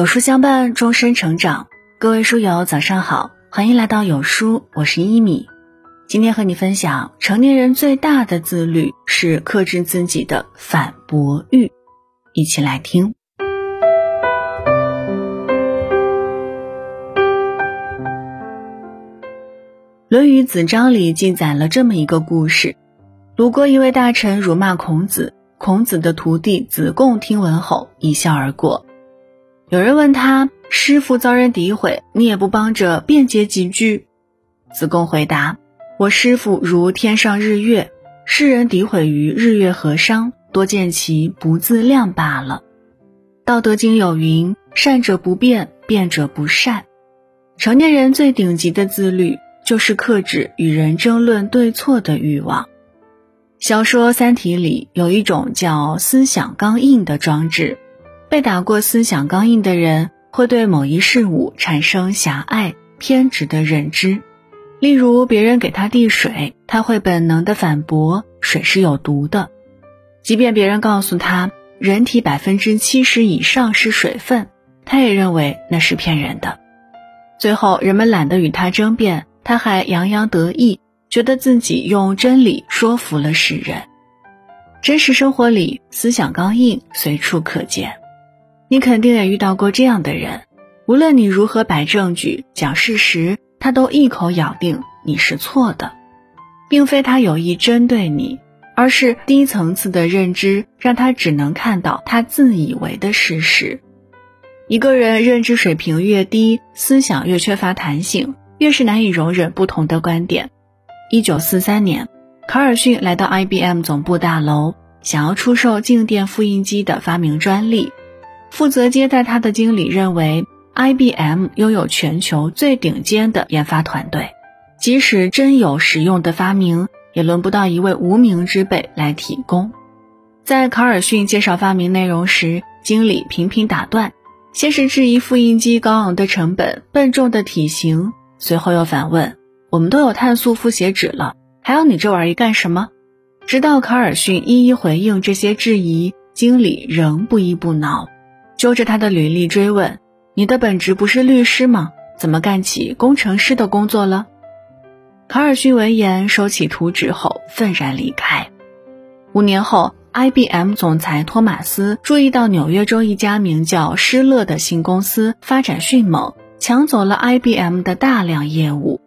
有书相伴，终身成长。各位书友，早上好，欢迎来到有书，我是一米。今天和你分享，成年人最大的自律是克制自己的反驳欲。一起来听。《论语子章》里记载了这么一个故事：鲁国一位大臣辱骂孔子，孔子的徒弟子贡听闻后一笑而过。有人问他：“师傅遭人诋毁，你也不帮着辩解几句？”子贡回答：“我师傅如天上日月，世人诋毁于日月何伤？多见其不自量罢了。”《道德经》有云：“善者不辩，辩者不善。”成年人最顶级的自律，就是克制与人争论对错的欲望。小说《三体》里有一种叫思想钢印的装置。被打过思想钢印的人，会对某一事物产生狭隘、偏执的认知。例如，别人给他递水，他会本能的反驳：“水是有毒的。”即便别人告诉他，人体百分之七十以上是水分，他也认为那是骗人的。最后，人们懒得与他争辩，他还洋洋得意，觉得自己用真理说服了世人。真实生活里，思想钢印随处可见。你肯定也遇到过这样的人，无论你如何摆证据、讲事实，他都一口咬定你是错的，并非他有意针对你，而是低层次的认知让他只能看到他自以为的事实。一个人认知水平越低，思想越缺乏弹性，越是难以容忍不同的观点。一九四三年，卡尔逊来到 IBM 总部大楼，想要出售静电复印机的发明专利。负责接待他的经理认为，IBM 拥有全球最顶尖的研发团队，即使真有实用的发明，也轮不到一位无名之辈来提供。在卡尔逊介绍发明内容时，经理频频打断，先是质疑复印机高昂的成本、笨重的体型，随后又反问：“我们都有碳素复写纸了，还要你这玩意干什么？”直到卡尔逊一一回应这些质疑，经理仍不依不挠。揪着他的履历追问：“你的本职不是律师吗？怎么干起工程师的工作了？”卡尔逊闻言收起图纸后愤然离开。五年后，IBM 总裁托马斯注意到纽约州一家名叫施乐的新公司发展迅猛，抢走了 IBM 的大量业务。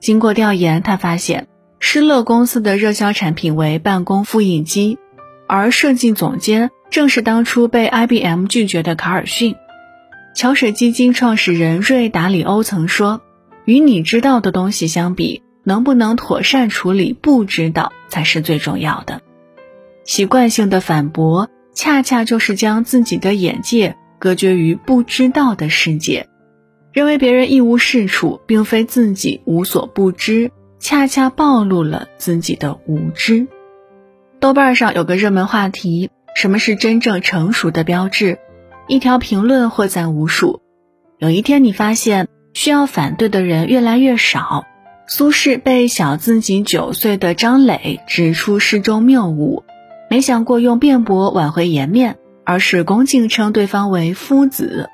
经过调研，他发现施乐公司的热销产品为办公复印机，而设计总监。正是当初被 IBM 拒绝的卡尔逊。桥水基金创始人瑞达里欧曾说：“与你知道的东西相比，能不能妥善处理不知道才是最重要的。”习惯性的反驳，恰恰就是将自己的眼界隔绝于不知道的世界，认为别人一无是处，并非自己无所不知，恰恰暴露了自己的无知。豆瓣上有个热门话题。什么是真正成熟的标志？一条评论获赞无数。有一天，你发现需要反对的人越来越少。苏轼被小自己九岁的张磊指出诗中谬误，没想过用辩驳挽回颜面，而是恭敬称对方为夫子。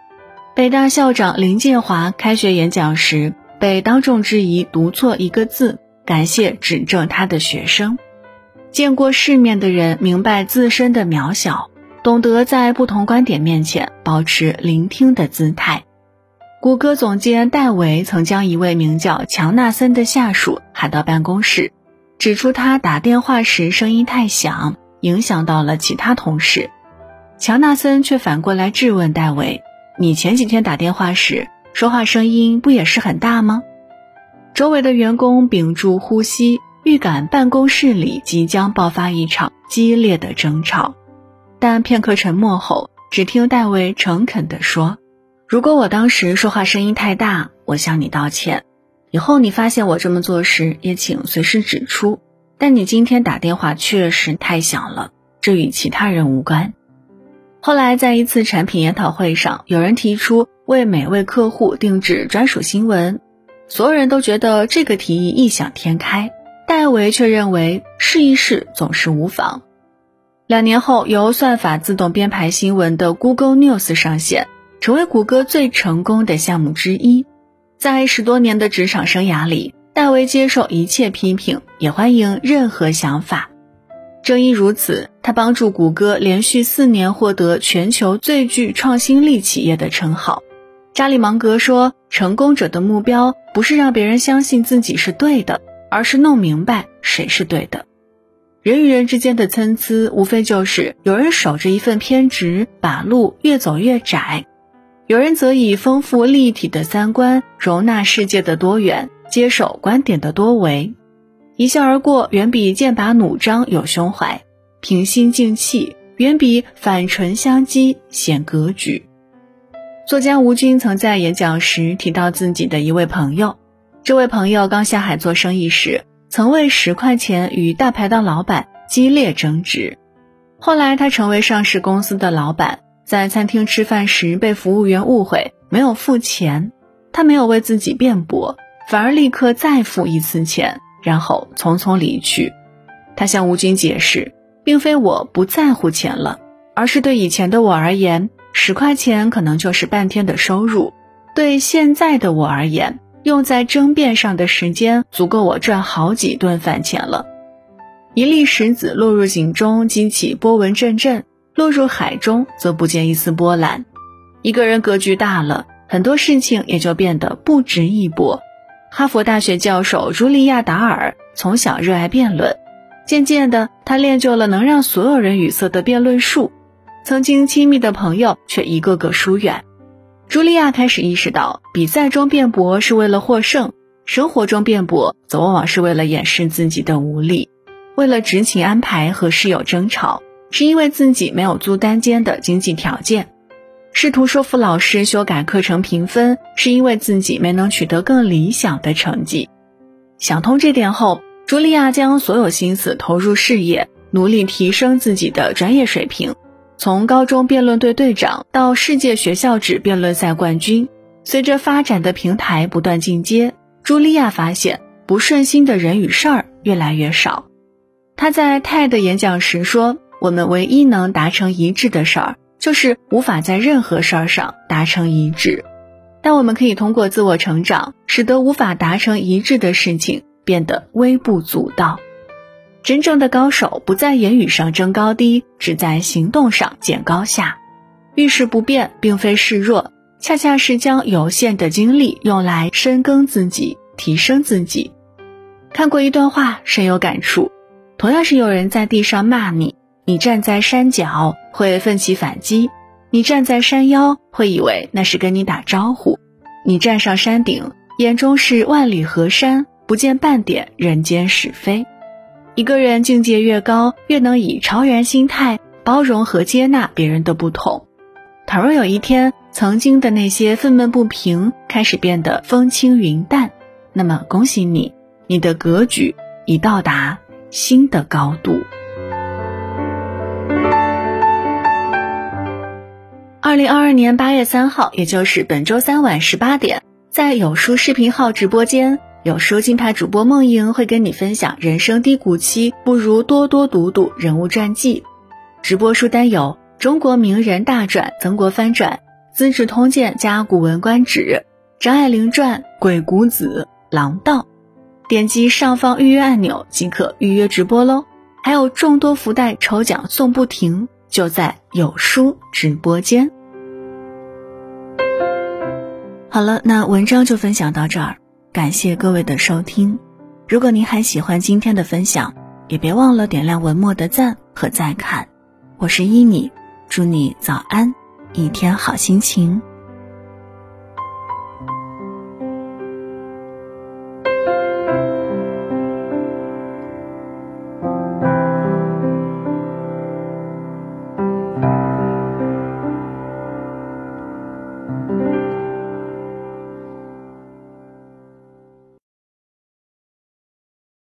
北大校长林建华开学演讲时被当众质疑读错一个字，感谢指正他的学生。见过世面的人明白自身的渺小，懂得在不同观点面前保持聆听的姿态。谷歌总监戴维曾将一位名叫乔纳森的下属喊到办公室，指出他打电话时声音太响，影响到了其他同事。乔纳森却反过来质问戴维：“你前几天打电话时说话声音不也是很大吗？”周围的员工屏住呼吸。预感办公室里即将爆发一场激烈的争吵，但片刻沉默后，只听戴维诚恳地说：“如果我当时说话声音太大，我向你道歉。以后你发现我这么做时，也请随时指出。但你今天打电话确实太响了，这与其他人无关。”后来，在一次产品研讨会上，有人提出为每位客户定制专属新闻，所有人都觉得这个提议异想天开。戴维却认为试一试总是无妨。两年后，由算法自动编排新闻的 Google News 上线，成为谷歌最成功的项目之一。在十多年的职场生涯里，戴维接受一切批评，也欢迎任何想法。正因如此，他帮助谷歌连续四年获得全球最具创新力企业的称号。查理芒格说：“成功者的目标不是让别人相信自己是对的，而是弄明白谁是对的。”人与人之间的参差，无非就是有人守着一份偏执，把路越走越窄；有人则以丰富立体的三观，容纳世界的多元。接受观点的多维，一笑而过远比剑拔弩张有胸怀；平心静气远比反唇相讥显格局。作家吴军曾在演讲时提到自己的一位朋友，这位朋友刚下海做生意时，曾为十块钱与大排档老板激烈争执。后来他成为上市公司的老板，在餐厅吃饭时被服务员误会没有付钱，他没有为自己辩驳。反而立刻再付一次钱，然后匆匆离去。他向吴军解释，并非我不在乎钱了，而是对以前的我而言，十块钱可能就是半天的收入；对现在的我而言，用在争辩上的时间足够我赚好几顿饭钱了。一粒石子落入井中，激起波纹阵阵；落入海中，则不见一丝波澜。一个人格局大了，很多事情也就变得不值一驳。哈佛大学教授茱莉亚·达尔从小热爱辩论，渐渐的，他练就了能让所有人语塞的辩论术。曾经亲密的朋友却一个个疏远。茱莉亚开始意识到，比赛中辩驳是为了获胜，生活中辩驳则往往是为了掩饰自己的无力。为了执勤安排和室友争吵，是因为自己没有租单间的经济条件。试图说服老师修改课程评分，是因为自己没能取得更理想的成绩。想通这点后，茱莉亚将所有心思投入事业，努力提升自己的专业水平。从高中辩论队队长到世界学校纸辩论赛冠军，随着发展的平台不断进阶，茱莉亚发现不顺心的人与事儿越来越少。她在 TED 演讲时说：“我们唯一能达成一致的事儿。”就是无法在任何事儿上达成一致，但我们可以通过自我成长，使得无法达成一致的事情变得微不足道。真正的高手不在言语上争高低，只在行动上见高下。遇事不变，并非示弱，恰恰是将有限的精力用来深耕自己、提升自己。看过一段话，深有感触。同样是有人在地上骂你。你站在山脚会奋起反击，你站在山腰会以为那是跟你打招呼，你站上山顶眼中是万里河山，不见半点人间是非。一个人境界越高，越能以超然心态包容和接纳别人的不同。倘若有一天，曾经的那些愤懑不平开始变得风轻云淡，那么恭喜你，你的格局已到达新的高度。二零二二年八月三号，也就是本周三晚十八点，在有书视频号直播间，有书金牌主播梦莹会跟你分享人生低谷期，不如多多读读人物传记。直播书单有《中国名人大传》《曾国藩传》《资治通鉴》加《古文观止》《张爱玲传》《鬼谷子》《狼道》。点击上方预约按钮即可预约直播喽，还有众多福袋抽奖送不停。就在有书直播间。好了，那文章就分享到这儿，感谢各位的收听。如果您还喜欢今天的分享，也别忘了点亮文末的赞和再看。我是依米，祝你早安，一天好心情。